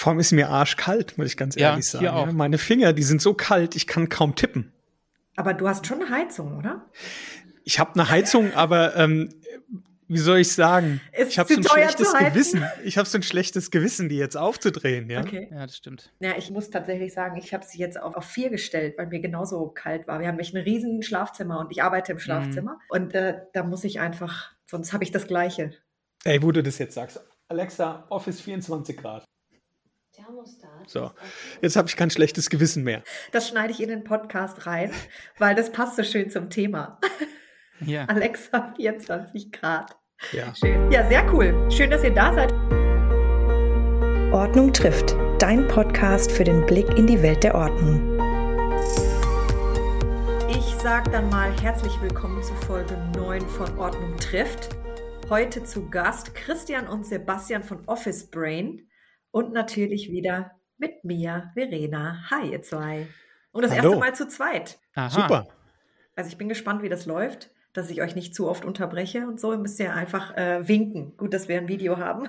Vor allem ist mir arschkalt, muss ich ganz Ja, ehrlich sagen. hier auch. Ja, meine Finger, die sind so kalt, ich kann kaum tippen. Aber du hast schon eine Heizung, oder? Ich habe eine Heizung, aber ähm, wie soll ich sagen? Ist ich habe so ein schlechtes? Gewissen. Ich habe so ein schlechtes Gewissen, die jetzt aufzudrehen, ja. Okay. Ja, das stimmt. Ja, ich muss tatsächlich sagen, ich habe sie jetzt auf, auf vier gestellt, weil mir genauso kalt war. Wir haben nämlich ein riesen Schlafzimmer und ich arbeite im Mhm. Schlafzimmer. Und äh, da muss ich einfach, sonst habe ich das Gleiche. Ey, wo du das jetzt sagst. Alexa, Office 24 Grad. So, jetzt habe ich kein schlechtes Gewissen mehr. Das schneide ich in den Podcast rein, weil das passt so schön zum Thema. Ja. Alexa 24 Grad. Ja. Schön. Ja, sehr cool. Schön, dass ihr da seid. Ordnung trifft, dein Podcast für den Blick in die Welt der Ordnung. Ich sage dann mal herzlich willkommen zu Folge 9 von Ordnung trifft. Heute zu Gast Christian und Sebastian von Office Brain und natürlich wieder mit mir, Verena. Hi, ihr zwei. Und das Hallo. erste Mal zu zweit. Aha. Super. Also ich bin gespannt, wie das läuft, dass ich euch nicht zu oft unterbreche und so. Ihr müsst ja einfach äh, winken. Gut, dass wir ein Video haben.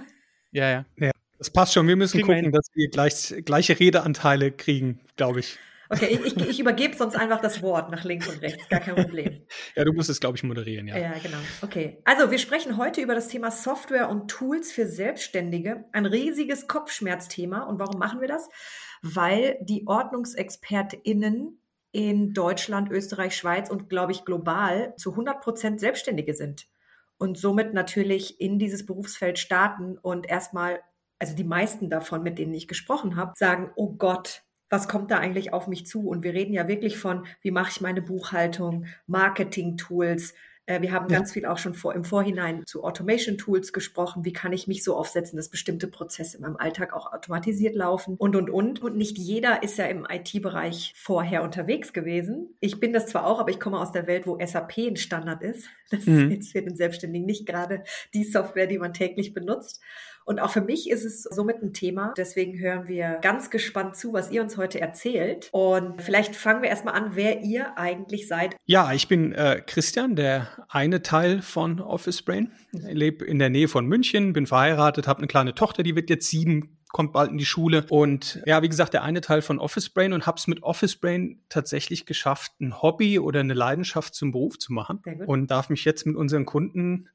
Ja, ja. Das passt schon. Wir müssen Kriegen wir gucken, hin. dass wir gleich, gleiche Redeanteile kriegen, glaube ich. Okay, ich, ich, ich übergebe sonst einfach das Wort nach links und rechts. Gar kein Problem. Ja, du musst es, glaube ich, moderieren, ja. Ja, genau. Okay. Also, wir sprechen heute über das Thema Software und Tools für Selbstständige. Ein riesiges Kopfschmerzthema. Und warum machen wir das? Weil die OrdnungsexpertInnen in Deutschland, Österreich, Schweiz und, glaube ich, global zu 100 Prozent Selbstständige sind. Und somit natürlich in dieses Berufsfeld starten und erstmal, also die meisten davon, mit denen ich gesprochen habe, sagen, oh Gott, was kommt da eigentlich auf mich zu? Und wir reden ja wirklich von, wie mache ich meine Buchhaltung, Marketing-Tools. Äh, Wir haben Ja. ganz viel auch schon vor, im Vorhinein zu Automation-Tools gesprochen. Wie kann ich mich so aufsetzen, dass bestimmte Prozesse in meinem Alltag auch automatisiert laufen und, und, und. Und nicht jeder ist ja im IT-Bereich vorher unterwegs gewesen. Ich bin das zwar auch, aber ich komme aus der Welt, wo SAP ein Standard ist. Das Mhm. ist jetzt für den Selbstständigen nicht gerade die Software, die man täglich benutzt. Und auch für mich ist es somit ein Thema. Deswegen hören wir ganz gespannt zu, was ihr uns heute erzählt. Und vielleicht fangen wir erstmal an, wer ihr eigentlich seid. Ja, ich bin äh, Christian, der eine Teil von Office Brain. Ich lebe in der Nähe von München, bin verheiratet, habe eine kleine Tochter, die wird jetzt sieben, kommt bald in die Schule. Und ja, wie gesagt, der eine Teil von Office Brain und habe es mit Office Brain tatsächlich geschafft, ein Hobby oder eine Leidenschaft zum Beruf zu machen. Und darf mich jetzt mit unseren Kunden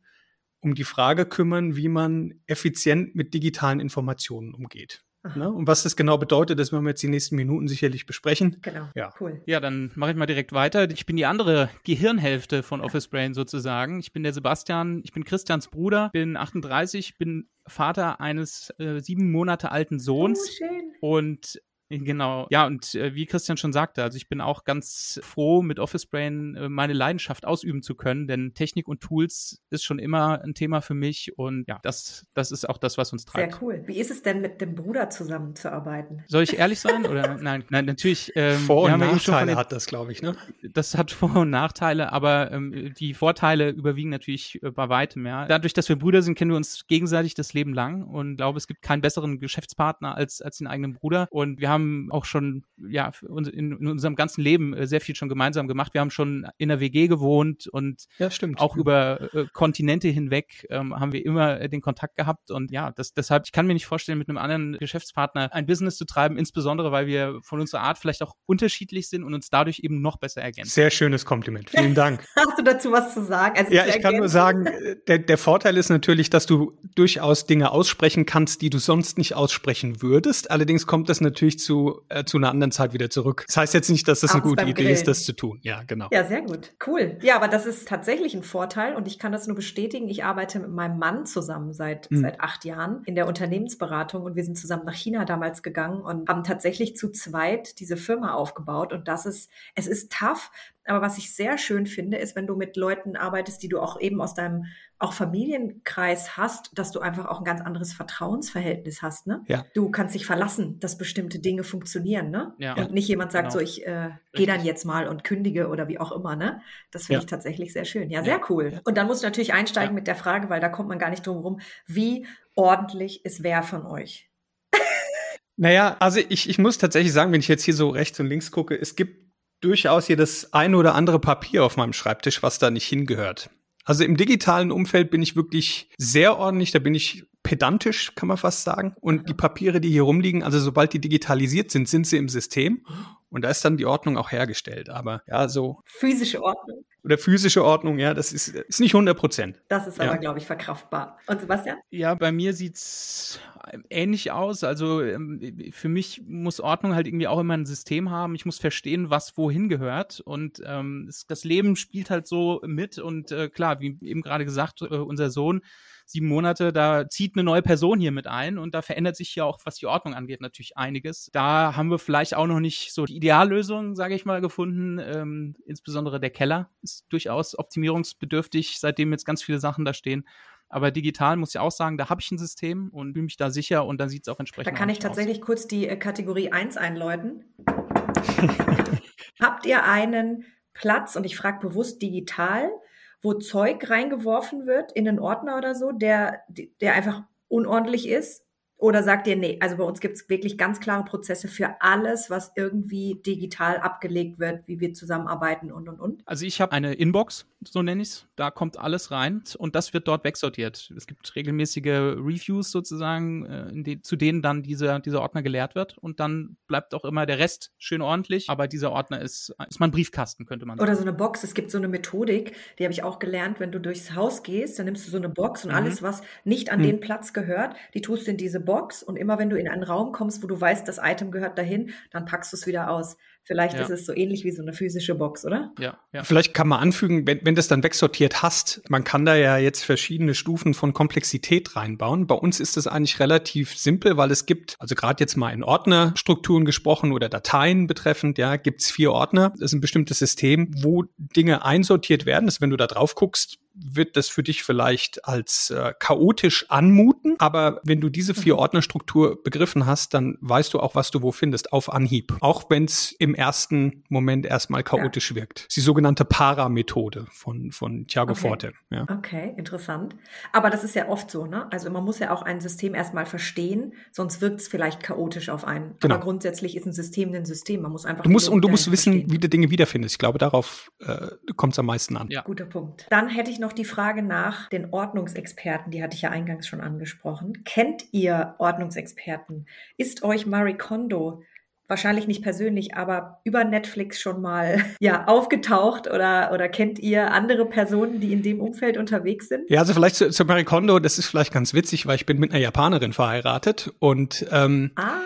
um die Frage kümmern, wie man effizient mit digitalen Informationen umgeht. Ne? Und was das genau bedeutet, das werden wir jetzt die nächsten Minuten sicherlich besprechen. Genau. Ja. Cool. Ja, dann mache ich mal direkt weiter. Ich bin die andere Gehirnhälfte von Office Brain sozusagen. Ich bin der Sebastian, ich bin Christians Bruder, bin 38, bin Vater eines äh, sieben Monate alten Oh, Sohns schön. und Genau, ja, und äh, wie Christian schon sagte, also ich bin auch ganz froh, mit Office Brain äh, meine Leidenschaft ausüben zu können, denn Technik und Tools ist schon immer ein Thema für mich und ja, das, das ist auch das, was uns treibt. Sehr cool. Wie ist es denn, mit dem Bruder zusammenzuarbeiten? Soll ich ehrlich sein oder nein? Nein, natürlich. Ähm, Vor- wir und Nachteile den- hat das, glaube ich, ne? das hat Vor- und Nachteile, aber ähm, die Vorteile überwiegen natürlich äh, bei weitem, ja. Dadurch, dass wir Brüder sind, kennen wir uns gegenseitig das Leben lang und glaube, es gibt keinen besseren Geschäftspartner als, als den eigenen Bruder. Und wir haben auch schon, ja, in, in unserem ganzen Leben äh, sehr viel schon gemeinsam gemacht. Wir haben schon in der WG gewohnt und Ja, stimmt. auch über äh, Kontinente hinweg ähm, haben wir immer äh, den Kontakt gehabt und ja, das, deshalb, ich kann mir nicht vorstellen, mit einem anderen Geschäftspartner ein Business zu treiben, insbesondere weil wir von unserer Art vielleicht auch unterschiedlich sind und uns dadurch eben noch besser ergänzen. Sehr schönes Kompliment. Vielen Dank. Hast du dazu was zu sagen? Also ja, ich kann nur sagen, äh, der, der Vorteil ist natürlich, dass du durchaus Dinge aussprechen kannst, die du sonst nicht aussprechen würdest. Allerdings kommt das natürlich zu, äh, zu einer anderen Zeit wieder zurück. Das heißt jetzt nicht, dass das eine Abends gute beim Idee ist, Grillen. das zu tun. Ja, genau. Ja, sehr gut. Cool. Ja, aber das ist tatsächlich ein Vorteil und ich kann das nur bestätigen. Ich arbeite mit meinem Mann zusammen seit, Mhm. seit acht Jahren in der Unternehmensberatung und wir sind zusammen nach China damals gegangen und haben tatsächlich zu zweit diese Firma aufgebaut und das ist, es ist tough. Aber was ich sehr schön finde, ist, wenn du mit Leuten arbeitest, die du auch eben aus deinem auch Familienkreis hast, dass du einfach auch ein ganz anderes Vertrauensverhältnis hast, ne? Ja. Du kannst dich verlassen, dass bestimmte Dinge funktionieren, ne? Ja. Und nicht jemand sagt Genau. so, ich äh, gehe dann jetzt mal und kündige oder wie auch immer, ne? Das finde Ja. ich tatsächlich sehr schön. Ja, Ja. sehr cool. Und dann musst du natürlich einsteigen Ja. mit der Frage, weil da kommt man gar nicht drum rum, wie ordentlich ist wer von euch? Naja, also ich, ich muss tatsächlich sagen, wenn ich jetzt hier so rechts und links gucke, es gibt durchaus hier das eine oder andere Papier auf meinem Schreibtisch, was da nicht hingehört. Also im digitalen Umfeld bin ich wirklich sehr ordentlich, da bin ich pedantisch, kann man fast sagen. Und die Papiere, die hier rumliegen, also sobald die digitalisiert sind, sind sie im System. Und da ist dann die Ordnung auch hergestellt. Aber ja, so. Physische Ordnung. Oder physische Ordnung, ja, das ist, ist nicht 100 Prozent. Das ist aber, Ja. glaube ich, verkraftbar. Und Sebastian? Ja, bei mir sieht's ähnlich aus. Also ähm, für mich muss Ordnung halt irgendwie auch immer ein System haben. Ich muss verstehen, was wohin gehört. Und ähm, es, das Leben spielt halt so mit. Und äh, klar, wie eben gerade gesagt, äh, unser Sohn sieben Monate, da zieht eine neue Person hier mit ein und da verändert sich ja auch, was die Ordnung angeht, natürlich einiges. Da haben wir vielleicht auch noch nicht so die Ideallösung, sage ich mal, gefunden. Ähm, insbesondere der Keller ist durchaus optimierungsbedürftig, seitdem jetzt ganz viele Sachen da stehen. Aber digital muss ich auch sagen, da habe ich ein System und fühle mich da sicher und dann sieht es auch Da entsprechend kann ich aus. tatsächlich kurz die äh, Kategorie 1 einläuten. Habt ihr einen Platz, und ich frage bewusst digital, wo Zeug reingeworfen wird in einen Ordner oder so, der, der einfach unordentlich ist? Oder sagt ihr, nee, also bei uns gibt es wirklich ganz klare Prozesse für alles, was irgendwie digital abgelegt wird, wie wir zusammenarbeiten und, und, und? Also ich habe eine Inbox, so nenne ich es. Da kommt alles rein und das wird dort wegsortiert. Es gibt regelmäßige Reviews sozusagen, äh, die, zu denen dann dieser, dieser Ordner geleert wird und dann bleibt auch immer der Rest schön ordentlich. Aber dieser Ordner ist, ist mein Briefkasten, könnte man sagen. Oder so eine Box. Es gibt so eine Methodik, die habe ich auch gelernt, wenn du durchs Haus gehst, dann nimmst du so eine Box und Mhm. alles, was nicht an Mhm. den Platz gehört, die tust du in diese Box und immer wenn du in einen Raum kommst, wo du weißt, das Item gehört dahin, dann packst du es wieder aus. Vielleicht Ja. ist es so ähnlich wie so eine physische Box, oder? Ja, ja. Vielleicht kann man anfügen, wenn, wenn das dann wegsortiert hast, man kann da ja jetzt verschiedene Stufen von Komplexität reinbauen. Bei uns ist das eigentlich relativ simpel, weil es gibt, also gerade jetzt mal in Ordnerstrukturen gesprochen oder Dateien betreffend, ja, gibt's vier Ordner. Das ist ein bestimmtes System, wo Dinge einsortiert werden. Das, wenn du da drauf guckst, wird das für dich vielleicht als äh, chaotisch anmuten. Aber wenn du diese vier Mhm. Ordnerstruktur begriffen hast, dann weißt du auch, was du wo findest, auf Anhieb. Auch wenn es im ersten Moment erstmal chaotisch wirkt. Das ist die sogenannte Para-Methode von, von Thiago Okay. Forte. Ja. Okay, interessant. Aber das ist ja oft so, ne? Also man muss ja auch ein System erstmal verstehen, sonst wirkt es vielleicht chaotisch auf einen. Genau. Aber grundsätzlich ist ein System ein System. Man muss einfach Du musst, und du musst wissen, verstehen. wie du Dinge wiederfindest. Ich glaube, darauf äh, kommt es am meisten an. Ja. Guter Punkt. Dann hätte ich noch die Frage nach den Ordnungsexperten, die hatte ich ja eingangs schon angesprochen. Kennt ihr Ordnungsexperten? Ist euch Marie Kondo wahrscheinlich nicht persönlich, aber über Netflix schon mal ja aufgetaucht oder oder kennt ihr andere Personen, die in dem Umfeld unterwegs sind? Ja, also vielleicht zu, zu Marie Kondo, das ist vielleicht ganz witzig, weil ich bin mit einer Japanerin verheiratet und ähm, Ah,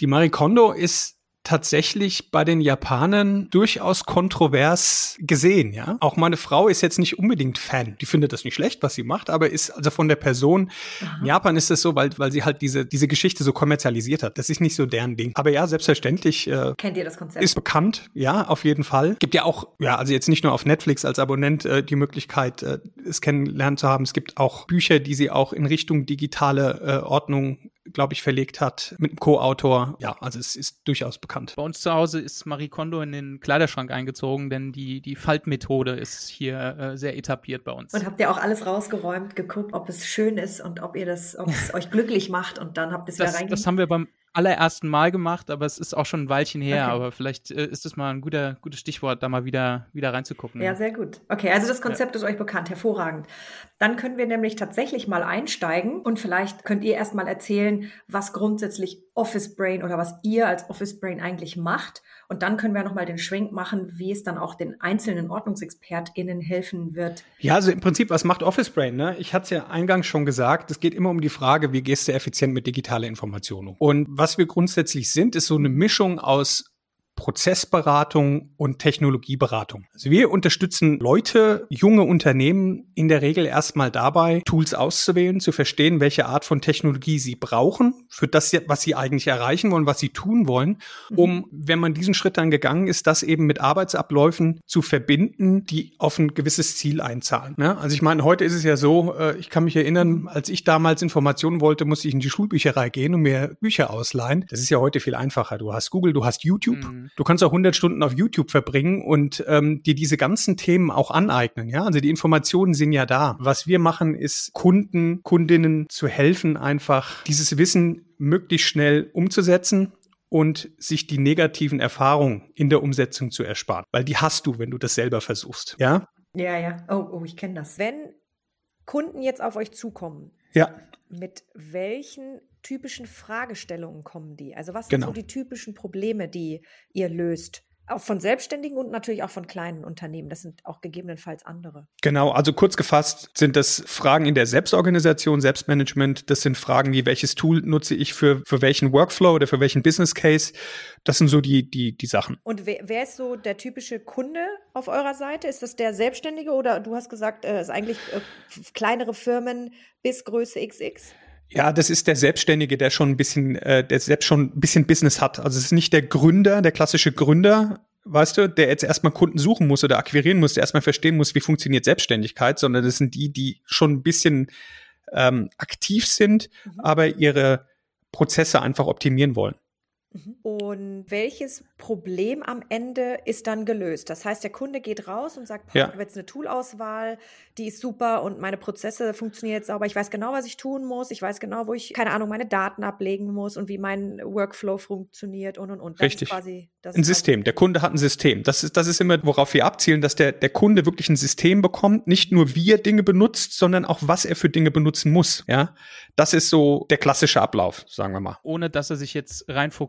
die Marie Kondo ist tatsächlich bei den Japanern durchaus kontrovers gesehen, ja. Auch meine Frau ist jetzt nicht unbedingt Fan. Die findet das nicht schlecht, was sie macht, aber ist also von der Person. In Japan ist es so, weil, weil sie halt diese, diese Geschichte so kommerzialisiert hat. Das ist nicht so deren Ding. Aber ja, selbstverständlich, äh, kennt ihr das Konzept? ist bekannt, ja, auf jeden Fall. Gibt ja auch, ja, also jetzt nicht nur auf Netflix als Abonnent äh, die Möglichkeit, äh, es kennenlernen zu haben. Es gibt auch Bücher, die sie auch in Richtung digitale äh, Ordnung, glaube ich, verlegt hat, mit einem Co-Autor. Ja, also es ist durchaus bekannt. Bei uns zu Hause ist Marie Kondo in den Kleiderschrank eingezogen, denn die, die Faltmethode ist hier äh, sehr etabliert bei uns. und habt ihr auch alles rausgeräumt, geguckt, ob es schön ist und ob ihr das, ob es euch glücklich macht und dann habt ihr es wieder Das, reingegeben? das haben wir beim allerersten Mal gemacht, aber es ist auch schon ein Weilchen her. Okay. Aber vielleicht äh, ist es mal ein guter, gutes Stichwort, da mal wieder, wieder reinzugucken. Ja, sehr gut. Okay, also das Konzept ist euch bekannt, hervorragend. Dann können wir nämlich tatsächlich mal einsteigen und vielleicht könnt ihr erst mal erzählen, was grundsätzlich Office Brain oder was ihr als Office Brain eigentlich macht. Und dann können wir noch mal den Schwenk machen, wie es dann auch den einzelnen OrdnungsexpertInnen helfen wird. Ja, also im Prinzip, was macht Office Brain? Ne? Ich hatte es ja eingangs schon gesagt, es geht immer um die Frage, wie gehst du effizient mit digitaler Information um? Und was wir grundsätzlich sind, ist so eine Mischung aus Prozessberatung und Technologieberatung. Also wir unterstützen Leute, junge Unternehmen in der Regel erstmal dabei, Tools auszuwählen, zu verstehen, welche Art von Technologie sie brauchen, für das, was sie eigentlich erreichen wollen, was sie tun wollen, um, wenn man diesen Schritt dann gegangen ist, das eben mit Arbeitsabläufen zu verbinden, die auf ein gewisses Ziel einzahlen. Ne? Also ich meine, heute ist es ja so, äh, ich kann mich erinnern, als ich damals Informationen wollte, musste ich in die Schulbücherei gehen und mir Bücher ausleihen. Das ist ja heute viel einfacher. Du hast Google, du hast YouTube, Mhm. Du kannst auch 100 Stunden auf YouTube verbringen und ähm, dir diese ganzen Themen auch aneignen. Ja, also die Informationen sind ja da. Was wir machen, ist Kunden, Kundinnen zu helfen, einfach dieses Wissen möglichst schnell umzusetzen und sich die negativen Erfahrungen in der Umsetzung zu ersparen. Weil die hast du, wenn du das selber versuchst. Ja? Ja, ja. Oh, oh, ich kenne das. Wenn Kunden jetzt auf euch zukommen Ja. Mit welchen typischen Fragestellungen kommen die? Also was Genau. sind so die typischen Probleme, die ihr löst? Auch von Selbstständigen und natürlich auch von kleinen Unternehmen. Das sind auch gegebenenfalls andere. Genau, also kurz gefasst sind das Fragen in der Selbstorganisation, Selbstmanagement. Das sind Fragen wie, welches Tool nutze ich für, für welchen Workflow oder für welchen Business Case. Das sind so die, die, die Sachen. Und wer, wer ist so der typische Kunde auf eurer Seite? Ist das der Selbstständige oder du hast gesagt, äh, es ist eigentlich äh, kleinere Firmen bis Größe XX? Ja, das ist der Selbstständige, der schon ein bisschen, äh, der selbst schon ein bisschen Business hat. Also es ist nicht der Gründer, der klassische Gründer, weißt du, der jetzt erstmal Kunden suchen muss oder akquirieren muss, der erstmal verstehen muss, wie funktioniert Selbstständigkeit, sondern das sind die, die schon ein bisschen ähm, aktiv sind, Mhm. aber ihre Prozesse einfach optimieren wollen. Und welches Problem am Ende ist dann gelöst? Das heißt, der Kunde geht raus und sagt, Ja. ich habe jetzt eine Toolauswahl, die ist super und meine Prozesse funktionieren jetzt sauber. Ich weiß genau, was ich tun muss. Ich weiß genau, wo ich, keine Ahnung, meine Daten ablegen muss und wie mein Workflow funktioniert und und und. Das Richtig. Quasi, das Ein System. Der Kunde hat ein System. Das ist, das ist immer, worauf wir abzielen, dass der, der Kunde wirklich ein System bekommt. Nicht nur wie er Dinge benutzt, sondern auch was er für Dinge benutzen muss. Ja, das ist so der klassische Ablauf, sagen wir mal. ohne dass er sich jetzt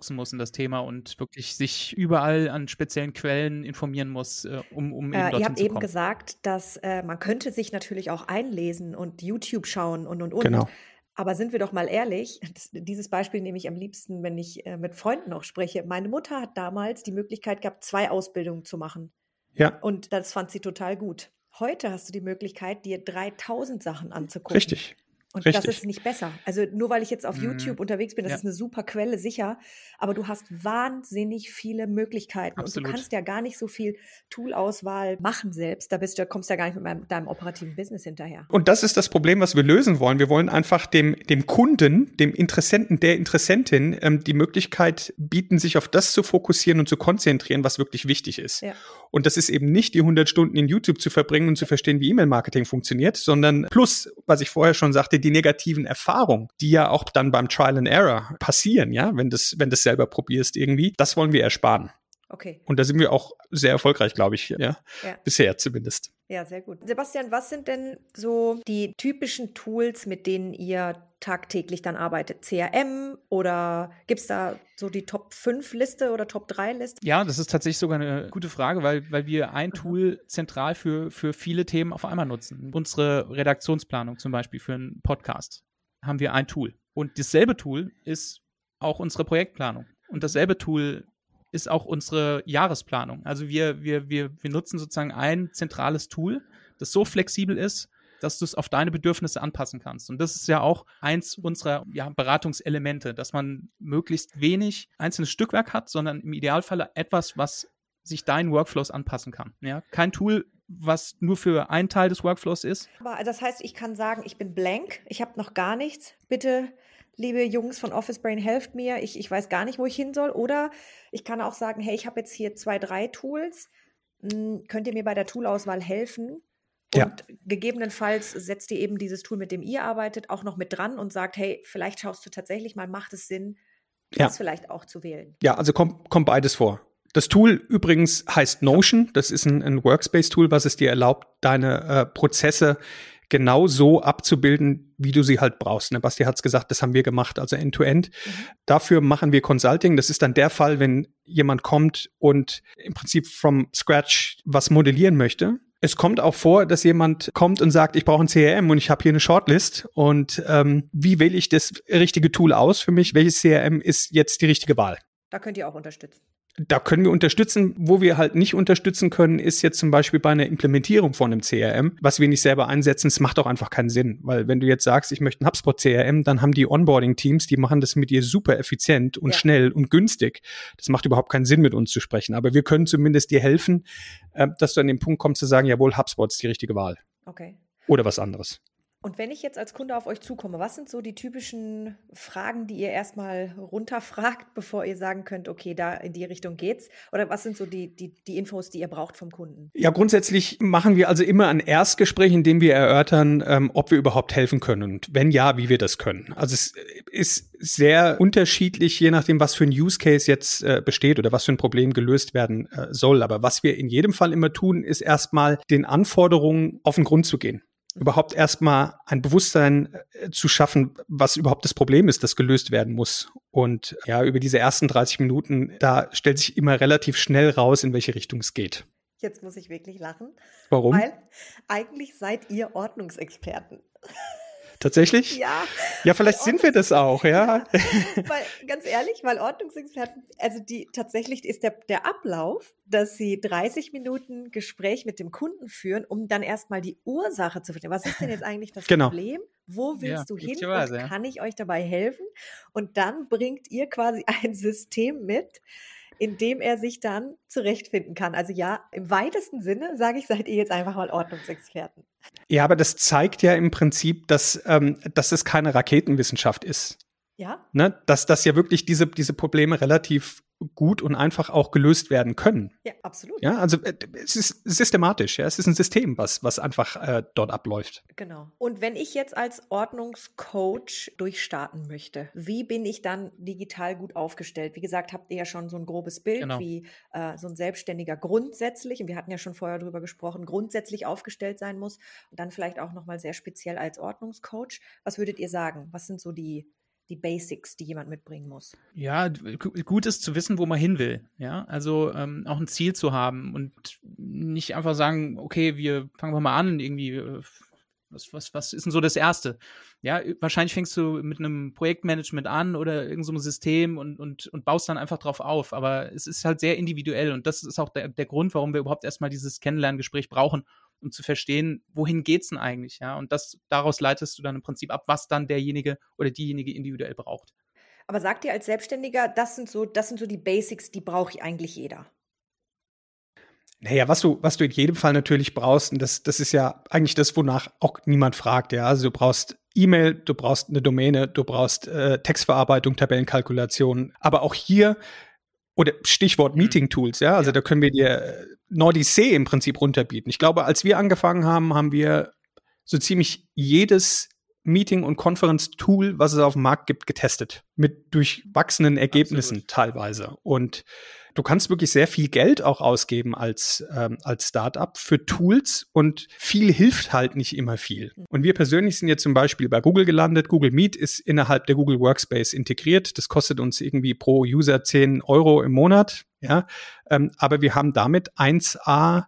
reinfuchsen muss in das Thema und wirklich sich überall an speziellen Quellen informieren muss, äh, um, um eben Äh, dorthin ihr habt eben gesagt, dass äh, man könnte sich natürlich auch einlesen und YouTube schauen und und und. Genau. Aber sind wir doch mal ehrlich, das, dieses Beispiel nehme ich am liebsten, wenn ich äh, mit Freunden auch spreche. Meine Mutter hat damals die Möglichkeit gehabt, zwei Ausbildungen zu machen. Ja, Und das fand sie total gut. Heute hast du die Möglichkeit, dir 3000 Sachen anzugucken. richtig. Und das richtig. ist nicht besser. Also nur weil ich jetzt auf Mhm. YouTube unterwegs bin, das Ja. ist eine super Quelle, sicher. Aber du hast wahnsinnig viele Möglichkeiten. Und Absolut. du kannst ja gar nicht so viel Toolauswahl machen selbst. Da bist du, kommst du ja gar nicht mit meinem, deinem operativen Business hinterher. Und das ist das Problem, was wir lösen wollen. Wir wollen einfach dem, dem Kunden, dem Interessenten, der Interessentin ähm, die Möglichkeit bieten, sich auf das zu fokussieren und zu konzentrieren, was wirklich wichtig ist. Ja. Und das ist eben nicht die 100 Stunden in YouTube zu verbringen und zu verstehen, wie E-Mail-Marketing funktioniert, sondern plus, was ich vorher schon sagte, die negativen Erfahrungen, die ja auch dann beim Trial and Error passieren, ja, wenn das, wenn das selber probierst irgendwie, das wollen wir ersparen. Okay. Und da sind wir auch sehr erfolgreich, glaube ich, ja. Ja. Bisher zumindest. Ja, sehr gut. Sebastian, was sind denn so die typischen Tools, mit denen ihr tagtäglich dann arbeitet? CRM oder gibt es da so die Top 5 Liste oder Top 3 Liste? Ja, das ist tatsächlich sogar eine gute Frage, weil, weil wir ein Tool zentral für, für viele Themen auf einmal nutzen. Unsere Redaktionsplanung zum Beispiel für einen Podcast haben wir ein Tool. Und dasselbe Tool ist auch unsere Projektplanung. Und dasselbe Tool ist auch unsere Jahresplanung. Also wir, wir, wir, wir nutzen sozusagen ein zentrales Tool, das so flexibel ist, dass du es auf deine Bedürfnisse anpassen kannst. Und das ist ja auch eins unserer ja, Beratungselemente, dass man möglichst wenig einzelnes Stückwerk hat, sondern im Idealfall etwas, was sich deinen Workflows anpassen kann. Ja? Kein Tool, was nur für einen Teil des Workflows ist. Aber das heißt, ich kann sagen, ich bin blank, ich habe noch gar nichts. Bitte, liebe Jungs von Office Brain, helft mir. Ich, ich weiß gar nicht, wo ich hin soll. Oder ich kann auch sagen, hey, ich habe jetzt hier zwei, drei Tools. Hm, könnt ihr mir bei der Toolauswahl helfen? Und Ja. gegebenenfalls setzt ihr eben dieses Tool, mit dem ihr arbeitet, auch noch mit dran und sagt, hey, vielleicht schaust du tatsächlich mal, macht es Sinn, Ja. das vielleicht auch zu wählen. Ja, also kommt, kommt beides vor. Das Tool übrigens heißt Notion. Das ist ein, ein Workspace-Tool, was es dir erlaubt, deine äh, Prozesse genau so abzubilden, wie du sie halt brauchst. Ne? Basti hat's gesagt, das haben wir gemacht, also End-to-End. Dafür machen wir Consulting. Das ist dann der Fall, wenn jemand kommt und im Prinzip from scratch was modellieren möchte. Es kommt auch vor, dass jemand kommt und sagt, ich brauche ein CRM und ich habe hier eine Shortlist und ähm, wie wähle ich das richtige Tool aus für mich? Welches CRM ist jetzt die richtige Wahl? Da könnt ihr auch unterstützen. Da können wir unterstützen. Wo wir halt nicht unterstützen können, ist jetzt zum Beispiel bei einer Implementierung von einem CRM, was wir nicht selber einsetzen. Es macht auch einfach keinen Sinn, weil wenn du jetzt sagst, ich möchte ein HubSpot CRM, dann haben die Onboarding-Teams, die machen das mit dir super effizient und Ja. schnell und günstig. Das macht überhaupt keinen Sinn, mit uns zu sprechen. Aber wir können zumindest dir helfen, äh, dass du an den Punkt kommst zu sagen, jawohl, HubSpot ist die richtige Wahl Okay. oder was anderes. Und wenn ich jetzt als Kunde auf euch zukomme, was sind so die typischen Fragen, die ihr erstmal runterfragt, bevor ihr sagen könnt, okay, da in die Richtung geht's? Oder was sind so die, die, die Infos, die ihr braucht vom Kunden? Ja, grundsätzlich machen wir also immer ein Erstgespräch, in dem wir erörtern, ähm, ob wir überhaupt helfen können und wenn ja, wie wir das können. Also es ist sehr unterschiedlich, je nachdem, was für ein Use Case jetzt äh, besteht oder was für ein Problem gelöst werden äh, soll. Aber was wir in jedem Fall immer tun, ist erstmal den Anforderungen auf den Grund zu gehen. Überhaupt erstmal ein Bewusstsein äh, zu schaffen, was überhaupt das Problem ist, das gelöst werden muss. Und ja, über diese ersten 30 Minuten, da stellt sich immer relativ schnell raus, in welche Richtung es geht. Jetzt muss ich wirklich lachen. Warum? Weil eigentlich seid ihr Ordnungsexperten. Tatsächlich? Ja. Ja, vielleicht sind wir das auch, ja. weil, ganz ehrlich, weil Ordnungsexperten, also die tatsächlich ist der, der Ablauf, dass sie 30 Minuten Gespräch mit dem Kunden führen, um dann erstmal die Ursache zu finden. Was ist denn jetzt eigentlich das Genau. Problem? Wo willst Ja, du hin? möglicherweise, Und ja. kann ich euch dabei helfen? Und dann bringt ihr quasi ein System mit, in dem er sich dann zurechtfinden kann. Also ja, im weitesten Sinne, sage ich, seid ihr jetzt einfach mal Ordnungsexperten. Ja, aber das zeigt ja im Prinzip, dass, ähm, dass es keine Raketenwissenschaft ist. Ja? Ne? Dass, dass ja wirklich diese, diese Probleme relativ gut und einfach auch gelöst werden können. Ja, absolut. Ja, also äh, es ist systematisch, ja, es ist ein System, was, was einfach äh, dort abläuft. Genau. Und wenn ich jetzt als Ordnungscoach durchstarten möchte, wie bin ich dann digital gut aufgestellt? Wie gesagt, habt ihr ja schon so ein grobes Bild, Genau. wie äh, so ein Selbstständiger grundsätzlich, und wir hatten ja schon vorher drüber gesprochen, grundsätzlich aufgestellt sein muss und dann vielleicht auch nochmal sehr speziell als Ordnungscoach. Was würdet ihr sagen? Was sind so die, die Basics, die jemand mitbringen muss? Ja, gut ist zu wissen, wo man hin will. Ja, also ähm, auch ein Ziel zu haben und nicht einfach sagen, okay, wir fangen wir mal an, irgendwie, äh, was, was, was ist denn so das Erste? Ja, wahrscheinlich fängst du mit einem Projektmanagement an oder irgendeinem so einem System und, und, und baust dann einfach drauf auf. Aber es ist halt sehr individuell und das ist auch der, der Grund, warum wir überhaupt erstmal dieses Kennenlerngespräch brauchen, um zu verstehen, wohin geht's denn eigentlich, ja? Und das, daraus leitest du dann im Prinzip ab, was dann derjenige oder diejenige individuell braucht. Aber sagt ihr als Selbstständiger, das sind so, das sind so die Basics, die braucht eigentlich jeder. Naja, was du, was du in jedem Fall natürlich brauchst, und das, das ist ja eigentlich das, wonach auch niemand fragt, ja. Also du brauchst E-Mail, du brauchst eine Domäne, du brauchst äh, Textverarbeitung, Tabellenkalkulation, aber auch hier oder Stichwort Mhm. Meeting Tools, ja, also da können wir dir äh, Nordicee im Prinzip runterbieten. Ich glaube, als wir angefangen haben, haben wir so ziemlich jedes Meeting- und Conference-Tool, was es auf dem Markt gibt, getestet. Mit durchwachsenen Ergebnissen Absolut. teilweise. Und du kannst wirklich sehr viel Geld auch ausgeben als, ähm, als Startup für Tools und viel hilft halt nicht immer viel. Und wir persönlich sind jetzt zum Beispiel bei Google gelandet. Google Meet ist innerhalb der Google Workspace integriert. Das kostet uns irgendwie pro User 10 Euro im Monat. Ja, ähm, aber wir haben damit 1A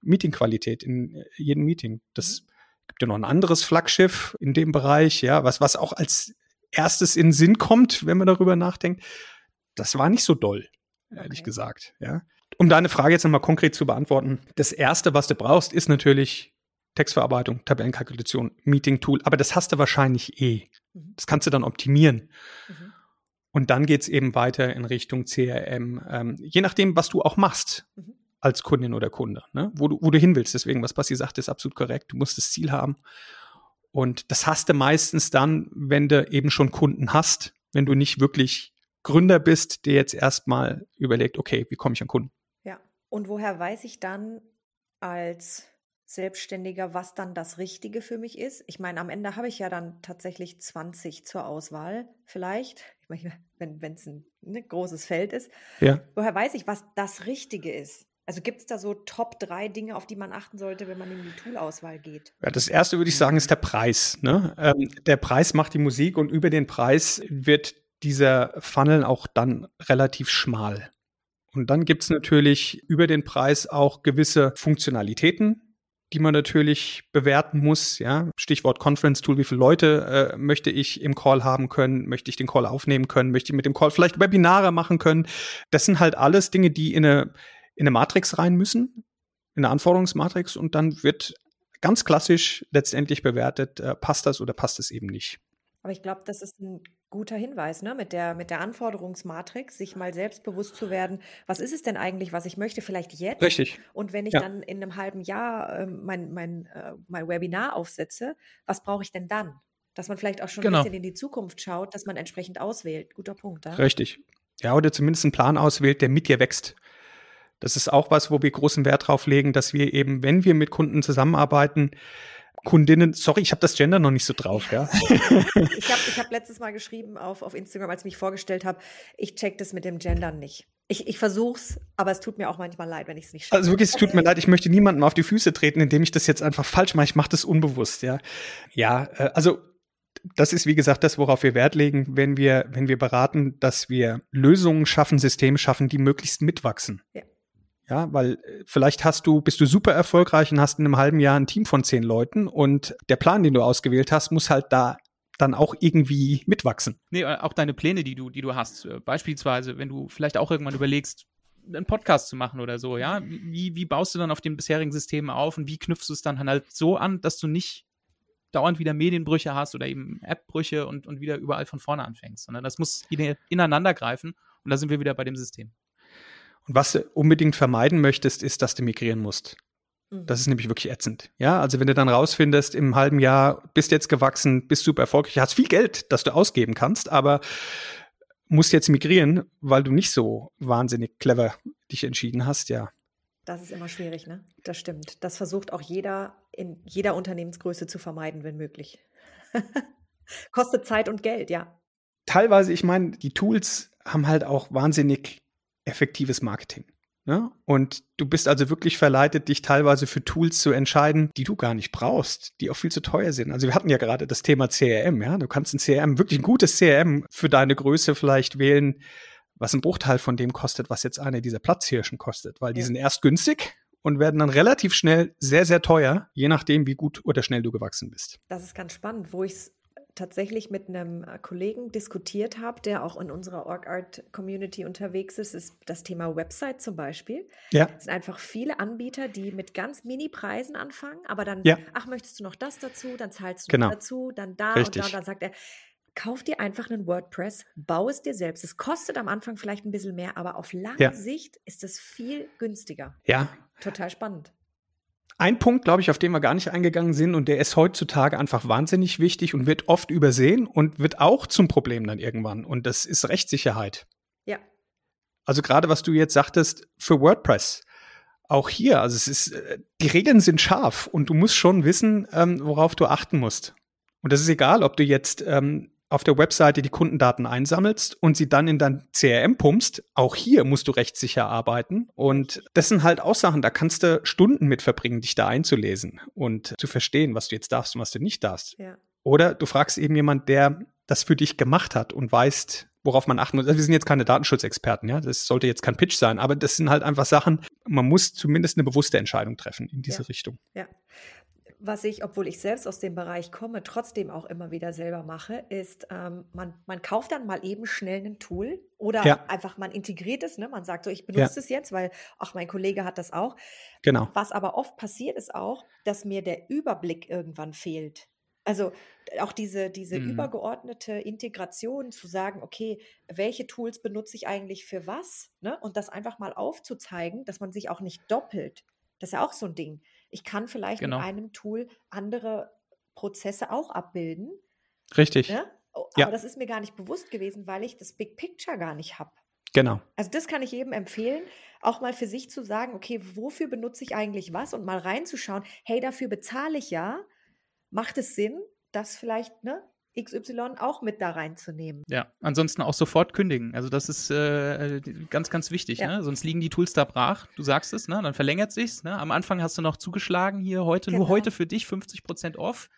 Meetingqualität in äh, jedem Meeting. Das gibt ja noch ein anderes Flaggschiff in dem Bereich, ja, was, was auch als erstes in den Sinn kommt, wenn man darüber nachdenkt. Das war nicht so doll, ehrlich Okay. gesagt, ja. Um deine Frage jetzt nochmal konkret zu beantworten. Das erste, was du brauchst, ist natürlich Textverarbeitung, Tabellenkalkulation, Meeting-Tool, aber das hast du wahrscheinlich eh. Mhm. Das kannst du dann optimieren. Mhm. Und dann geht's eben weiter in Richtung CRM, ähm, je nachdem, was du auch machst Mhm. als Kundin oder Kunde, ne? wo, du, wo du hin willst. Deswegen, was Basti sagt, ist absolut korrekt. Du musst das Ziel haben. Und das hast du meistens dann, wenn du eben schon Kunden hast, wenn du nicht wirklich Gründer bist, der jetzt erstmal überlegt, okay, wie komme ich an Kunden? Ja. Und woher weiß ich dann als Selbstständiger, was dann das Richtige für mich ist? Ich meine, am Ende habe ich ja dann tatsächlich 20 zur Auswahl, vielleicht. Ich meine, wenn es ein ne, großes Feld ist. Ja. Woher weiß ich, was das Richtige ist? Also gibt es da so Top drei Dinge, auf die man achten sollte, wenn man in die Toolauswahl geht? Ja, das erste würde ich sagen, ist der Preis. Ne? Ähm, der Preis macht die Musik und über den Preis wird dieser Funnel auch dann relativ schmal. Und dann gibt's natürlich über den Preis auch gewisse Funktionalitäten, die man natürlich bewerten muss. Ja? Stichwort Conference Tool, wie viele Leute äh, möchte ich im Call haben können, möchte ich den Call aufnehmen können, möchte ich mit dem Call vielleicht Webinare machen können. Das sind halt alles Dinge, die in eine, in eine Matrix rein müssen, in eine Anforderungsmatrix und dann wird ganz klassisch letztendlich bewertet, äh, passt das oder passt es eben nicht. Aber ich glaube, das ist ein guter Hinweis, ne? Mit der, mit der Anforderungsmatrix, sich mal selbst bewusst zu werden, was ist es denn eigentlich, was ich möchte, vielleicht jetzt? Richtig. Und wenn ich Ja. dann in einem halben Jahr ähm, mein, mein, äh, mein Webinar aufsetze, was brauche ich denn dann? Dass man vielleicht auch schon Genau. ein bisschen in die Zukunft schaut, dass man entsprechend auswählt. Guter Punkt. Ja? Richtig. Ja, oder zumindest einen Plan auswählt, der mit dir wächst. Das ist auch was, wo wir großen Wert drauf legen, dass wir eben, wenn wir mit Kunden zusammenarbeiten, Kundinnen, sorry, ich habe das Gender noch nicht so drauf, ja. Ich habe ich hab letztes Mal geschrieben auf, auf Instagram, als ich mich vorgestellt habe, ich check das mit dem Gendern nicht. Ich, ich versuch's, aber es tut mir auch manchmal leid, wenn ich es nicht schaffe. Also wirklich, es tut mir leid, ich möchte niemandem auf die Füße treten, indem ich das jetzt einfach falsch mache. Ich mache das unbewusst, ja. Ja, äh, also das ist, wie gesagt, das, worauf wir Wert legen, wenn wir, wenn wir beraten, dass wir Lösungen schaffen, Systeme schaffen, die möglichst mitwachsen. Ja. Ja, weil äh, vielleicht hast du, bist du super erfolgreich und hast in einem halben Jahr ein Team von zehn Leuten und der Plan, den du ausgewählt hast, muss halt da dann auch irgendwie mitwachsen. Nee, äh, auch deine Pläne, die du, die du hast. Äh, beispielsweise, wenn du vielleicht auch irgendwann überlegst, einen Podcast zu machen oder so, ja. Wie, wie baust du dann auf den bisherigen Systemen auf und wie knüpfst du es dann halt so an, dass du nicht dauernd wieder Medienbrüche hast oder eben Appbrüche und, und wieder überall von vorne anfängst, sondern das muss ineinander greifen und da sind wir wieder bei dem System. Und was du unbedingt vermeiden möchtest, ist, dass du migrieren musst. Mhm. Das ist nämlich wirklich ätzend. Ja, also wenn du dann rausfindest, im halben Jahr bist jetzt gewachsen, bist super erfolgreich, hast viel Geld, das du ausgeben kannst, aber musst jetzt migrieren, weil du nicht so wahnsinnig clever dich entschieden hast, ja. Das ist immer schwierig, ne? Das stimmt. Das versucht auch jeder in jeder Unternehmensgröße zu vermeiden, wenn möglich. Kostet Zeit und Geld, ja. Teilweise, ich meine, die Tools haben halt auch wahnsinnig effektives Marketing. Ne? Und du bist also wirklich verleitet, dich teilweise für Tools zu entscheiden, die du gar nicht brauchst, die auch viel zu teuer sind. Also wir hatten ja gerade das Thema CRM, ja. Du kannst ein CRM, wirklich ein gutes CRM für deine Größe vielleicht wählen, was ein Bruchteil von dem kostet, was jetzt eine dieser Platzhirschen kostet, weil die ja. sind erst günstig und werden dann relativ schnell sehr, sehr teuer, je nachdem, wie gut oder schnell du gewachsen bist. Das ist ganz spannend, wo ich es tatsächlich mit einem äh, Kollegen diskutiert habe, der auch in unserer Org-Art-Community unterwegs ist, ist das Thema Website zum Beispiel. Ja. Es sind einfach viele Anbieter, die mit ganz Mini-Preisen anfangen, aber dann, ja. ach, möchtest du noch das dazu, dann zahlst du genau. dazu, dann da Richtig. und da, und dann sagt er, kauf dir einfach einen WordPress, bau es dir selbst. Es kostet am Anfang vielleicht ein bisschen mehr, aber auf lange ja. Sicht ist es viel günstiger. Ja. Total spannend. Ein Punkt, glaube ich, auf den wir gar nicht eingegangen sind und der ist heutzutage einfach wahnsinnig wichtig und wird oft übersehen und wird auch zum Problem dann irgendwann. Und das ist Rechtssicherheit. Ja. Also gerade was du jetzt sagtest für WordPress. Auch hier, also es ist, äh, die Regeln sind scharf und du musst schon wissen, ähm, worauf du achten musst. Und das ist egal, ob du jetzt ähm, auf der Webseite die Kundendaten einsammelst und sie dann in dein CRM pumpst, auch hier musst du rechtssicher arbeiten. Und das sind halt auch Sachen, da kannst du Stunden mit verbringen, dich da einzulesen und zu verstehen, was du jetzt darfst und was du nicht darfst. Ja. Oder du fragst eben jemand, der das für dich gemacht hat und weißt, worauf man achten muss. Also wir sind jetzt keine Datenschutzexperten, ja. Das sollte jetzt kein Pitch sein, aber das sind halt einfach Sachen, man muss zumindest eine bewusste Entscheidung treffen in diese ja. Richtung. Ja was ich, obwohl ich selbst aus dem Bereich komme, trotzdem auch immer wieder selber mache, ist, ähm, man, man kauft dann mal eben schnell ein Tool oder ja. einfach man integriert es, ne? man sagt so, ich benutze ja. es jetzt, weil auch mein Kollege hat das auch. Genau. Was aber oft passiert ist auch, dass mir der Überblick irgendwann fehlt. Also auch diese, diese mhm. übergeordnete Integration zu sagen, okay, welche Tools benutze ich eigentlich für was? Ne? Und das einfach mal aufzuzeigen, dass man sich auch nicht doppelt. Das ist ja auch so ein Ding. Ich kann vielleicht genau. mit einem Tool andere Prozesse auch abbilden. Richtig. Ne? Aber ja. das ist mir gar nicht bewusst gewesen, weil ich das Big Picture gar nicht habe. Genau. Also das kann ich jedem empfehlen, auch mal für sich zu sagen, okay, wofür benutze ich eigentlich was und mal reinzuschauen, hey, dafür bezahle ich ja. Macht es Sinn, das vielleicht ne, XY auch mit da reinzunehmen. Ja, ansonsten auch sofort kündigen. Also das ist äh, ganz, ganz wichtig. Ja. Ne? Sonst liegen die Tools da brach. Du sagst es, ne? dann verlängert sich's. Ne? Am Anfang hast du noch zugeschlagen hier heute, genau. nur heute für dich 50 Prozent off.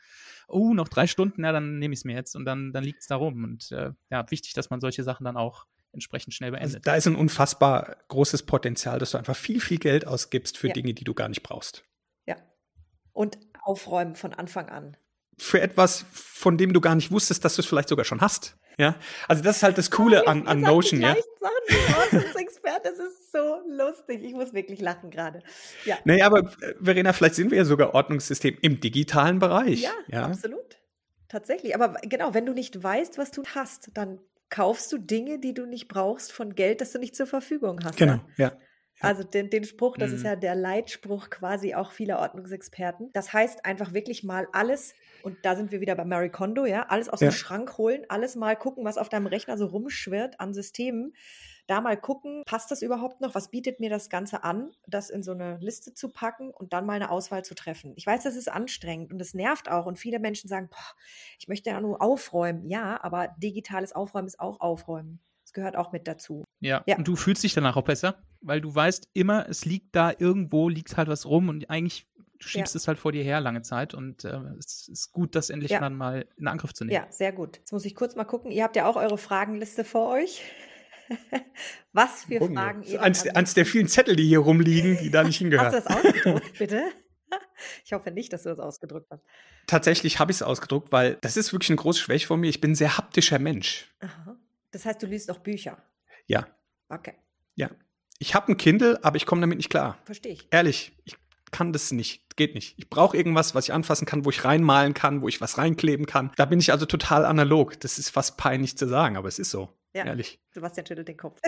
Oh, noch drei Stunden, ja, dann nehme ich es mir jetzt und dann, dann liegt es da rum. Und äh, ja, wichtig, dass man solche Sachen dann auch entsprechend schnell beendet. Also da ist ein unfassbar großes Potenzial, dass du einfach viel, viel Geld ausgibst für ja. Dinge, die du gar nicht brauchst. Ja. Und aufräumen von Anfang an für etwas, von dem du gar nicht wusstest, dass du es vielleicht sogar schon hast. Ja, also das ist halt das Coole an, an Notion, ja. Experte, das ist so lustig. Ich muss wirklich lachen gerade. Ja. Naja, aber äh, Verena, vielleicht sind wir ja sogar Ordnungssystem im digitalen Bereich. Ja, ja, absolut. Tatsächlich. Aber genau, wenn du nicht weißt, was du hast, dann kaufst du Dinge, die du nicht brauchst, von Geld, das du nicht zur Verfügung hast. Genau, ja. ja. Also den, den Spruch, das mhm. ist ja der Leitspruch quasi auch vieler Ordnungsexperten. Das heißt einfach wirklich mal alles, und da sind wir wieder bei Mary Kondo, ja, alles aus ja. dem Schrank holen, alles mal gucken, was auf deinem Rechner so rumschwirrt an Systemen. Da mal gucken, passt das überhaupt noch? Was bietet mir das Ganze an, das in so eine Liste zu packen und dann mal eine Auswahl zu treffen? Ich weiß, das ist anstrengend und es nervt auch. Und viele Menschen sagen, boah, ich möchte ja nur aufräumen. Ja, aber digitales Aufräumen ist auch Aufräumen gehört auch mit dazu. Ja. Ja. Und du fühlst dich danach auch besser, weil du weißt immer, es liegt da irgendwo, liegt halt was rum und eigentlich du schiebst es halt vor dir her lange Zeit und äh, es ist gut, das endlich Ja. dann mal in Angriff zu nehmen. Ja, sehr gut. Jetzt muss ich kurz mal gucken. Ihr habt ja auch eure Fragenliste vor euch. Was für nee. Fragen ihr eins, eins der vielen Zettel, die hier rumliegen, die da nicht Hast du hingehören. das ausgedruckt, bitte? Ich hoffe nicht, dass du das ausgedruckt hast. Tatsächlich habe ich es ausgedruckt, weil das ist wirklich eine große Schwäche von mir. Ich bin ein sehr haptischer Mensch. Aha. Das heißt, du liest auch Bücher. Ja, Okay, ja. Ich habe ein Kindle, aber ich komme damit nicht klar. verstehe ich. Ehrlich, ich kann das nicht. Geht nicht. Ich brauche irgendwas, was ich anfassen kann, wo ich reinmalen kann, wo ich was reinkleben kann. Da bin ich also total analog. Das ist fast peinlich zu sagen, aber es ist so. Ja. Ehrlich. Sebastian schüttelt den Kopf.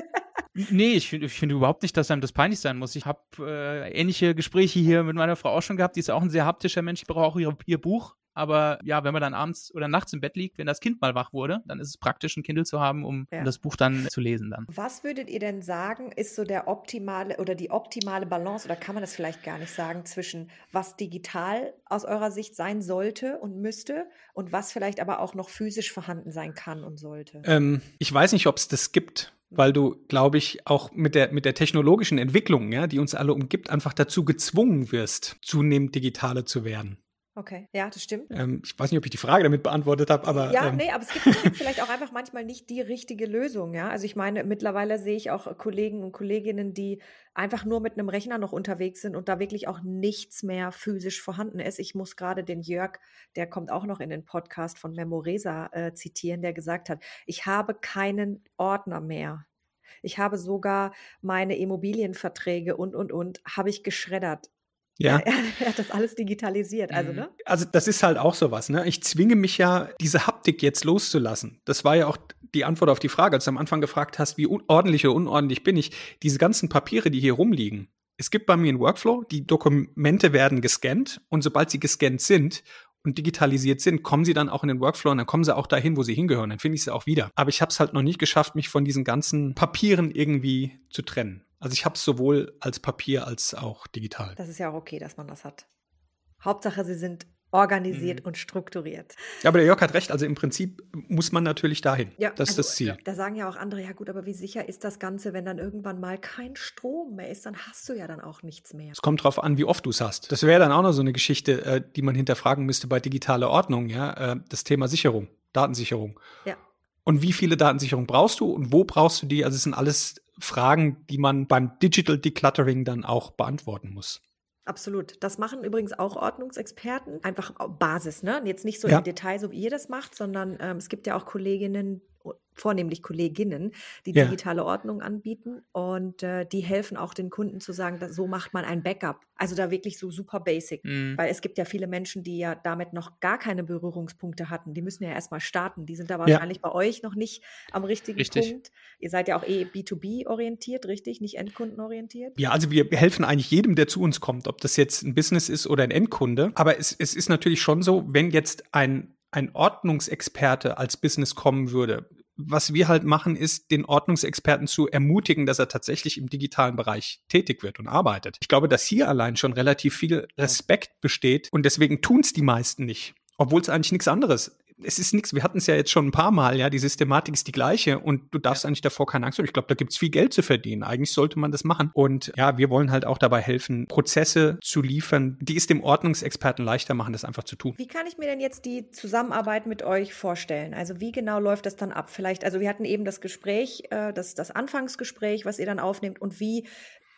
Nee, ich finde ich finde überhaupt nicht, dass einem das peinlich sein muss. Ich habe äh, ähnliche Gespräche hier mit meiner Frau auch schon gehabt. Die ist auch ein sehr haptischer Mensch. Ich brauche auch ihr, ihr Buch. Aber ja, wenn man dann abends oder nachts im Bett liegt, wenn das Kind mal wach wurde, dann ist es praktisch, ein Kindle zu haben, um, Ja. um das Buch dann zu lesen dann. Was würdet ihr denn sagen, ist so der optimale oder die optimale Balance oder kann man das vielleicht gar nicht sagen zwischen was digital aus eurer Sicht sein sollte und müsste und was vielleicht aber auch noch physisch vorhanden sein kann und sollte? Ähm, ich weiß nicht, ob es das gibt, weil du, glaube ich, auch mit der, mit der technologischen Entwicklung, ja, die uns alle umgibt, einfach dazu gezwungen wirst, zunehmend digitaler zu werden. Okay, ja, das stimmt. Ähm, ich weiß nicht, ob ich die Frage damit beantwortet habe, aber Ja, ähm, nee, aber es gibt, es gibt vielleicht auch einfach manchmal nicht die richtige Lösung, ja. Also ich meine, mittlerweile sehe ich auch Kollegen und Kolleginnen, die einfach nur mit einem Rechner noch unterwegs sind und da wirklich auch nichts mehr physisch vorhanden ist. Ich muss gerade den Jörg, der kommt auch noch in den Podcast von Memoresa äh, zitieren, der gesagt hat, ich habe keinen Ordner mehr. Ich habe sogar meine Immobilienverträge und, und, und, habe ich geschreddert. Ja. Er, er hat das alles digitalisiert, also, Mhm. ne? Also das ist halt auch sowas, ne? Ich zwinge mich ja, diese Haptik jetzt loszulassen. Das war ja auch die Antwort auf die Frage, als du am Anfang gefragt hast, wie ordentlich oder unordentlich bin ich. Diese ganzen Papiere, die hier rumliegen. Es gibt bei mir einen Workflow, die Dokumente werden gescannt und sobald sie gescannt sind und digitalisiert sind, kommen sie dann auch in den Workflow und dann kommen sie auch dahin, wo sie hingehören. Dann finde ich sie auch wieder. Aber ich habe es halt noch nicht geschafft, mich von diesen ganzen Papieren irgendwie zu trennen. Also ich habe es sowohl als Papier als auch digital. Das ist ja auch okay, dass man das hat. Hauptsache, sie sind organisiert Mhm. und strukturiert. Ja, aber der Jörg hat recht. Also im Prinzip muss man natürlich dahin. Ja, das ist also, das Ziel. Da sagen ja auch andere, ja gut, aber wie sicher ist das Ganze, wenn dann irgendwann mal kein Strom mehr ist, dann hast du ja dann auch nichts mehr. Es kommt drauf an, wie oft du es hast. Das wäre dann auch noch so eine Geschichte, äh, die man hinterfragen müsste bei digitaler Ordnung, ja, äh, das Thema Sicherung, Datensicherung. Ja. Und wie viele Datensicherung brauchst du und wo brauchst du die? Also es sind alles Fragen, die man beim Digital Decluttering dann auch beantworten muss. Absolut. Das machen übrigens auch Ordnungsexperten. Einfach Basis, ne? Jetzt nicht so Ja. im Detail, so wie ihr das macht, sondern ähm, es gibt ja auch Kolleginnen, vornehmlich Kolleginnen, die Ja. digitale Ordnung anbieten und äh, die helfen auch den Kunden zu sagen, dass, so macht man ein Backup. Also da wirklich so super basic. Mhm. Weil es gibt ja viele Menschen, die ja damit noch gar keine Berührungspunkte hatten. Die müssen ja erstmal starten. Die sind da Ja. wahrscheinlich bei euch noch nicht am richtigen Richtig. Punkt. Ihr seid ja auch eh B2B-orientiert, richtig? Nicht endkundenorientiert? Ja, also wir helfen eigentlich jedem, der zu uns kommt, ob das jetzt ein Business ist oder ein Endkunde. Aber es, es ist natürlich schon so, wenn jetzt ein, ein Ordnungsexperte als Business kommen würde, was wir halt machen, ist, den Ordnungsexperten zu ermutigen, dass er tatsächlich im digitalen Bereich tätig wird und arbeitet. Ich glaube, dass hier allein schon relativ viel Respekt besteht und deswegen tun es die meisten nicht, obwohl es eigentlich nichts anderes es ist nichts, wir hatten es ja jetzt schon ein paar Mal, ja, die Systematik ist die gleiche und du darfst eigentlich davor keine Angst haben. Ich glaube, da gibt es viel Geld zu verdienen. Eigentlich sollte man das machen. Und ja, wir wollen halt auch dabei helfen, Prozesse zu liefern, die es dem Ordnungsexperten leichter machen, das einfach zu tun. Wie kann ich mir denn jetzt die Zusammenarbeit mit euch vorstellen? Also wie genau läuft das dann ab? Vielleicht, also wir hatten eben das Gespräch, äh, das, das Anfangsgespräch, was ihr dann aufnehmt und wie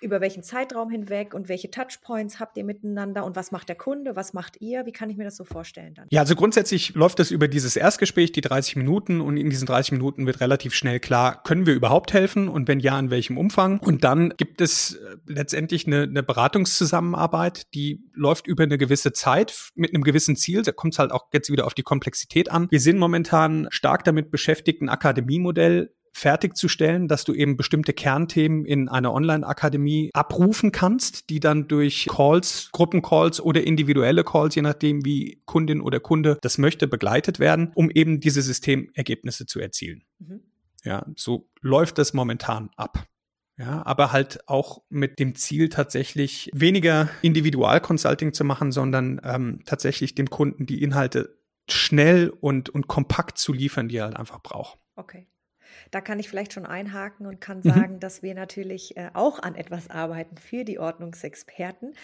über welchen Zeitraum hinweg und welche Touchpoints habt ihr miteinander und was macht der Kunde, was macht ihr? Wie kann ich mir das so vorstellen dann? Ja, also grundsätzlich läuft das über dieses Erstgespräch, die 30 Minuten und in diesen 30 Minuten wird relativ schnell klar, können wir überhaupt helfen und wenn ja, in welchem Umfang? Und dann gibt es äh, letztendlich eine, eine Beratungszusammenarbeit, die läuft über eine gewisse Zeit mit einem gewissen Ziel. Da kommt es halt auch jetzt wieder auf die Komplexität an. Wir sind momentan stark damit beschäftigt, ein Akademiemodell fertigzustellen, dass du eben bestimmte Kernthemen in einer Online-Akademie abrufen kannst, die dann durch Calls, Gruppencalls oder individuelle Calls, je nachdem wie Kundin oder Kunde das möchte, begleitet werden, um eben diese Systemergebnisse zu erzielen. Mhm. Ja, so läuft das momentan ab. Ja, aber halt auch mit dem Ziel tatsächlich weniger Individualconsulting zu machen, sondern ähm, tatsächlich dem Kunden die Inhalte schnell und, und kompakt zu liefern, die er halt einfach braucht. Okay. Da kann ich vielleicht schon einhaken und kann mhm. sagen, mhm. dass wir natürlich äh, auch an etwas arbeiten für die Ordnungsexperten.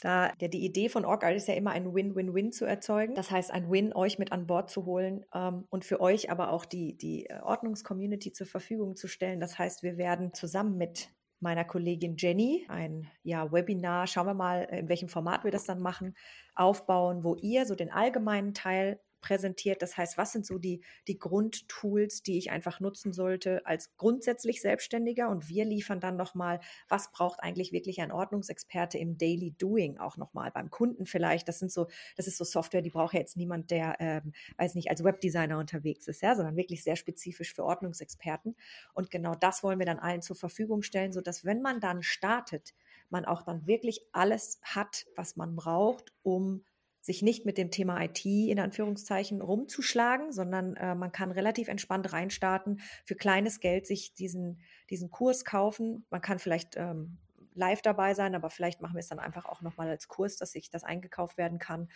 Da ja, die Idee von OrgArt ist ja immer ein Win-Win-Win zu erzeugen. Das heißt, ein Win, euch mit an Bord zu holen ähm, und für euch aber auch die, die äh, Ordnungscommunity zur Verfügung zu stellen. Das heißt, wir werden zusammen mit meiner Kollegin Jenny ein ja, Webinar, schauen wir mal, in welchem Format wir das dann machen, aufbauen, wo ihr so den allgemeinen Teil präsentiert. Das heißt, was sind so die, die Grundtools, die ich einfach nutzen sollte als grundsätzlich Selbstständiger? Und wir liefern dann nochmal, was braucht eigentlich wirklich ein Ordnungsexperte im Daily Doing auch nochmal beim Kunden vielleicht. Das sind so, das ist so Software, die braucht ja jetzt niemand, der, ähm, weiß nicht, als Webdesigner unterwegs ist, ja, sondern wirklich sehr spezifisch für Ordnungsexperten. Und genau das wollen wir dann allen zur Verfügung stellen, sodass wenn man dann startet, man auch dann wirklich alles hat, was man braucht, um sich nicht mit dem Thema IT in Anführungszeichen rumzuschlagen, sondern äh, man kann relativ entspannt reinstarten, für kleines Geld sich diesen, diesen Kurs kaufen. Man kann vielleicht ähm, live dabei sein, aber vielleicht machen wir es dann einfach auch nochmal als Kurs, dass sich das eingekauft werden kann.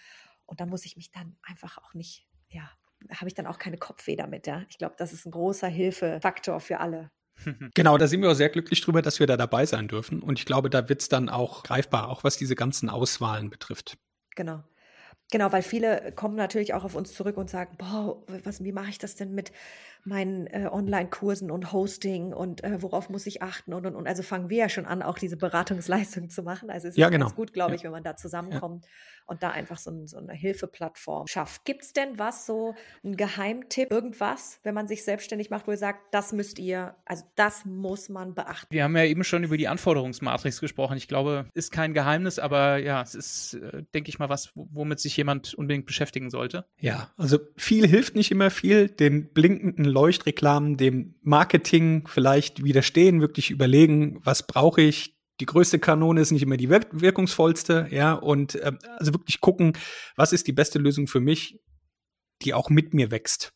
Und dann muss ich mich dann einfach auch nicht, ja, habe ich dann auch keine Kopfweh damit, ja. Ich glaube, das ist ein großer Hilfefaktor für alle. Genau, da sind wir auch sehr glücklich drüber, dass wir da dabei sein dürfen. Und ich glaube, da wird es dann auch greifbar, auch was diese ganzen Auswahlen betrifft. Genau. Genau, weil viele kommen natürlich auch auf uns zurück und sagen, boah, was, wie mache ich das denn mit meinen äh, Online-Kursen und Hosting und äh, worauf muss ich achten und, und, und. Also fangen wir ja schon an, auch diese Beratungsleistung zu machen. Also es ist ja, genau. ganz gut, glaube ich, wenn man da zusammenkommt ja. und da einfach so, ein, so eine Hilfeplattform schafft. Gibt es denn was, so ein Geheimtipp, irgendwas, wenn man sich selbstständig macht, wo ihr sagt, das müsst ihr, also das muss man beachten? Wir haben ja eben schon über die Anforderungsmatrix gesprochen. Ich glaube, ist kein Geheimnis, aber ja, es ist, äh, denke ich mal, was, womit sich jemand unbedingt beschäftigen sollte. Ja, also viel hilft nicht immer viel. Den blinkenden Leuchtreklamen, dem Marketing vielleicht widerstehen, wirklich überlegen, was brauche ich. Die größte Kanone ist nicht immer die wirk wirkungsvollste, ja, und äh, also wirklich gucken, was ist die beste Lösung für mich, die auch mit mir wächst.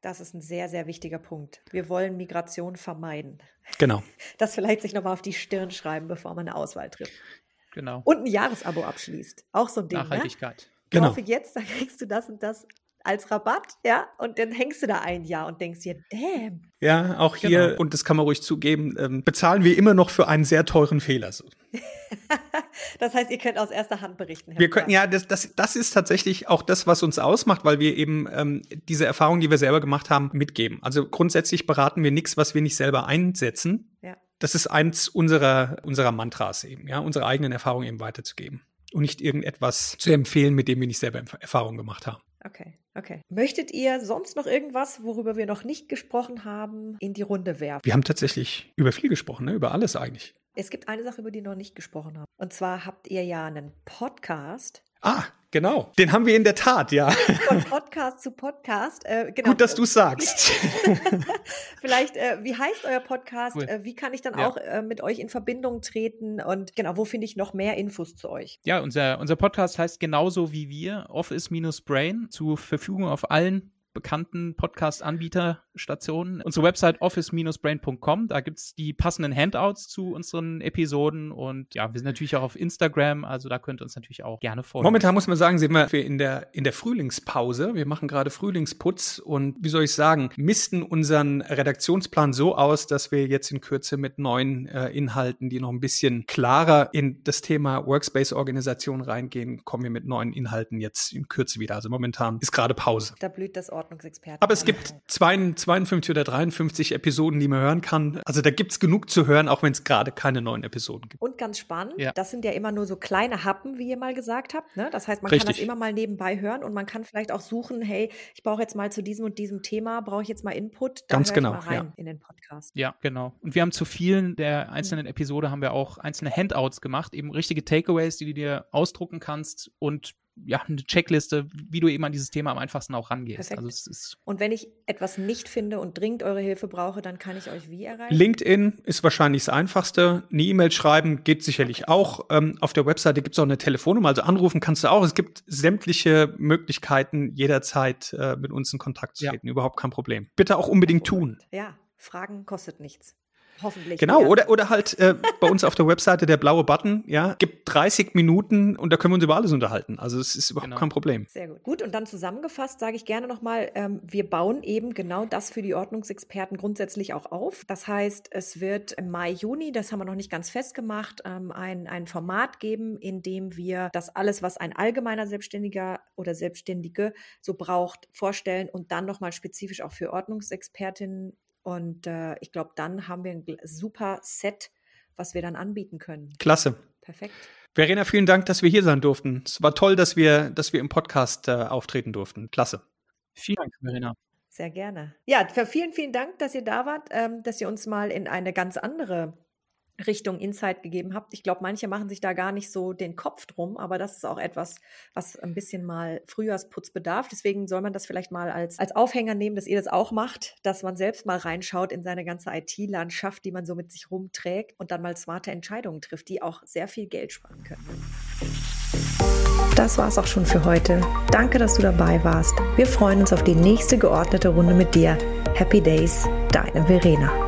Das ist ein sehr, sehr wichtiger Punkt. Wir wollen Migration vermeiden. Genau. Das vielleicht sich nochmal auf die Stirn schreiben, bevor man eine Auswahl trifft. Genau. Und ein Jahresabo abschließt. Auch so ein Ding. Ne? Nachhaltigkeit. Ne? Genau. Kaufe jetzt, dann kriegst du das und das als Rabatt, ja, und dann hängst du da ein Jahr und denkst dir, damn. Ja, auch hier, genau. und das kann man ruhig zugeben, ähm, bezahlen wir immer noch für einen sehr teuren Fehler. das heißt, ihr könnt aus erster Hand berichten. Herr wir können, ja, das, das, das ist tatsächlich auch das, was uns ausmacht, weil wir eben ähm, diese Erfahrung, die wir selber gemacht haben, mitgeben. Also grundsätzlich beraten wir nichts, was wir nicht selber einsetzen. Ja. Das ist eins unserer, unserer Mantras eben, ja, unsere eigenen Erfahrungen eben weiterzugeben und nicht irgendetwas zu empfehlen, mit dem wir nicht selber Erfahrung gemacht haben. Okay, okay. Möchtet ihr sonst noch irgendwas, worüber wir noch nicht gesprochen haben, in die Runde werfen? Wir haben tatsächlich über viel gesprochen, ne? über alles eigentlich. Es gibt eine Sache, über die wir noch nicht gesprochen haben. Und zwar habt ihr ja einen Podcast. Ah, Genau, den haben wir in der Tat, ja. Von Podcast zu Podcast. Äh, genau. Gut, dass du sagst. Vielleicht, äh, wie heißt euer Podcast? Cool. Äh, wie kann ich dann ja. auch äh, mit euch in Verbindung treten? Und genau, wo finde ich noch mehr Infos zu euch? Ja, unser, unser Podcast heißt genauso wie wir, Office-Brain, zur Verfügung auf allen bekannten Podcast-Anbieterstationen. Unsere Website office-brain.com, da gibt es die passenden Handouts zu unseren Episoden und ja, wir sind natürlich auch auf Instagram, also da könnt ihr uns natürlich auch gerne folgen. Momentan muss man sagen, sind wir in der, in der Frühlingspause. Wir machen gerade Frühlingsputz und wie soll ich sagen, missten unseren Redaktionsplan so aus, dass wir jetzt in Kürze mit neuen äh, Inhalten, die noch ein bisschen klarer in das Thema Workspace-Organisation reingehen, kommen wir mit neuen Inhalten jetzt in Kürze wieder. Also momentan ist gerade Pause. Da blüht das Ort Ordnungsexperten. Aber es gibt 52 oder 53 Episoden, die man hören kann. Also da gibt es genug zu hören, auch wenn es gerade keine neuen Episoden gibt. Und ganz spannend, ja. das sind ja immer nur so kleine Happen, wie ihr mal gesagt habt. Ne? Das heißt, man Richtig. kann das immer mal nebenbei hören und man kann vielleicht auch suchen, hey, ich brauche jetzt mal zu diesem und diesem Thema, brauche ich jetzt mal Input. Da ganz genau. rein ja. in den Podcast. Ja, genau. Und wir haben zu vielen der einzelnen. Episode haben wir auch einzelne Handouts gemacht, eben richtige Takeaways, die du dir ausdrucken kannst und ja, eine Checkliste, wie du eben an dieses Thema am einfachsten auch rangehst. Also und wenn ich etwas nicht finde und dringend eure Hilfe brauche, dann kann ich euch wie erreichen? LinkedIn ist wahrscheinlich das Einfachste. Eine E-Mail schreiben geht sicherlich auch. Ähm, auf der Webseite gibt es auch eine Telefonnummer, also anrufen kannst du auch. Es gibt sämtliche Möglichkeiten, jederzeit äh, mit uns in Kontakt zu treten. Ja. Überhaupt kein Problem. Bitte auch unbedingt tun. Ja, Fragen kostet nichts. Hoffentlich. Genau, oder, oder halt äh, bei uns auf der Webseite der blaue Button, ja, gibt 30 Minuten und da können wir uns über alles unterhalten. Also es ist überhaupt Genau. kein Problem. Sehr gut. Gut, und dann zusammengefasst sage ich gerne nochmal, ähm, wir bauen eben genau das für die Ordnungsexperten grundsätzlich auch auf. Das heißt, es wird im Mai, Juni, das haben wir noch nicht ganz festgemacht, ähm, ein, ein Format geben, in dem wir das alles, was ein allgemeiner Selbstständiger oder Selbstständige so braucht, vorstellen und dann nochmal spezifisch auch für Ordnungsexpertinnen. Und äh, ich glaube, dann haben wir ein super Set, was wir dann anbieten können. Klasse. Perfekt. Verena, vielen Dank, dass wir hier sein durften. Es war toll, dass wir, dass wir im Podcast äh, auftreten durften. Klasse. Vielen Dank, Verena. Sehr gerne. Ja, für vielen, vielen Dank, dass ihr da wart, ähm, dass ihr uns mal in eine ganz andere Richtung Insight gegeben habt. Ich glaube, manche machen sich da gar nicht so den Kopf drum, aber das ist auch etwas, was ein bisschen mal Frühjahrsputz bedarf. Deswegen soll man das vielleicht mal als, als Aufhänger nehmen, dass ihr das auch macht, dass man selbst mal reinschaut in seine ganze IT-Landschaft, die man so mit sich rumträgt und dann mal smarte Entscheidungen trifft, die auch sehr viel Geld sparen können. Das war's auch schon für heute. Danke, dass du dabei warst. Wir freuen uns auf die nächste geordnete Runde mit dir. Happy Days, deine Verena.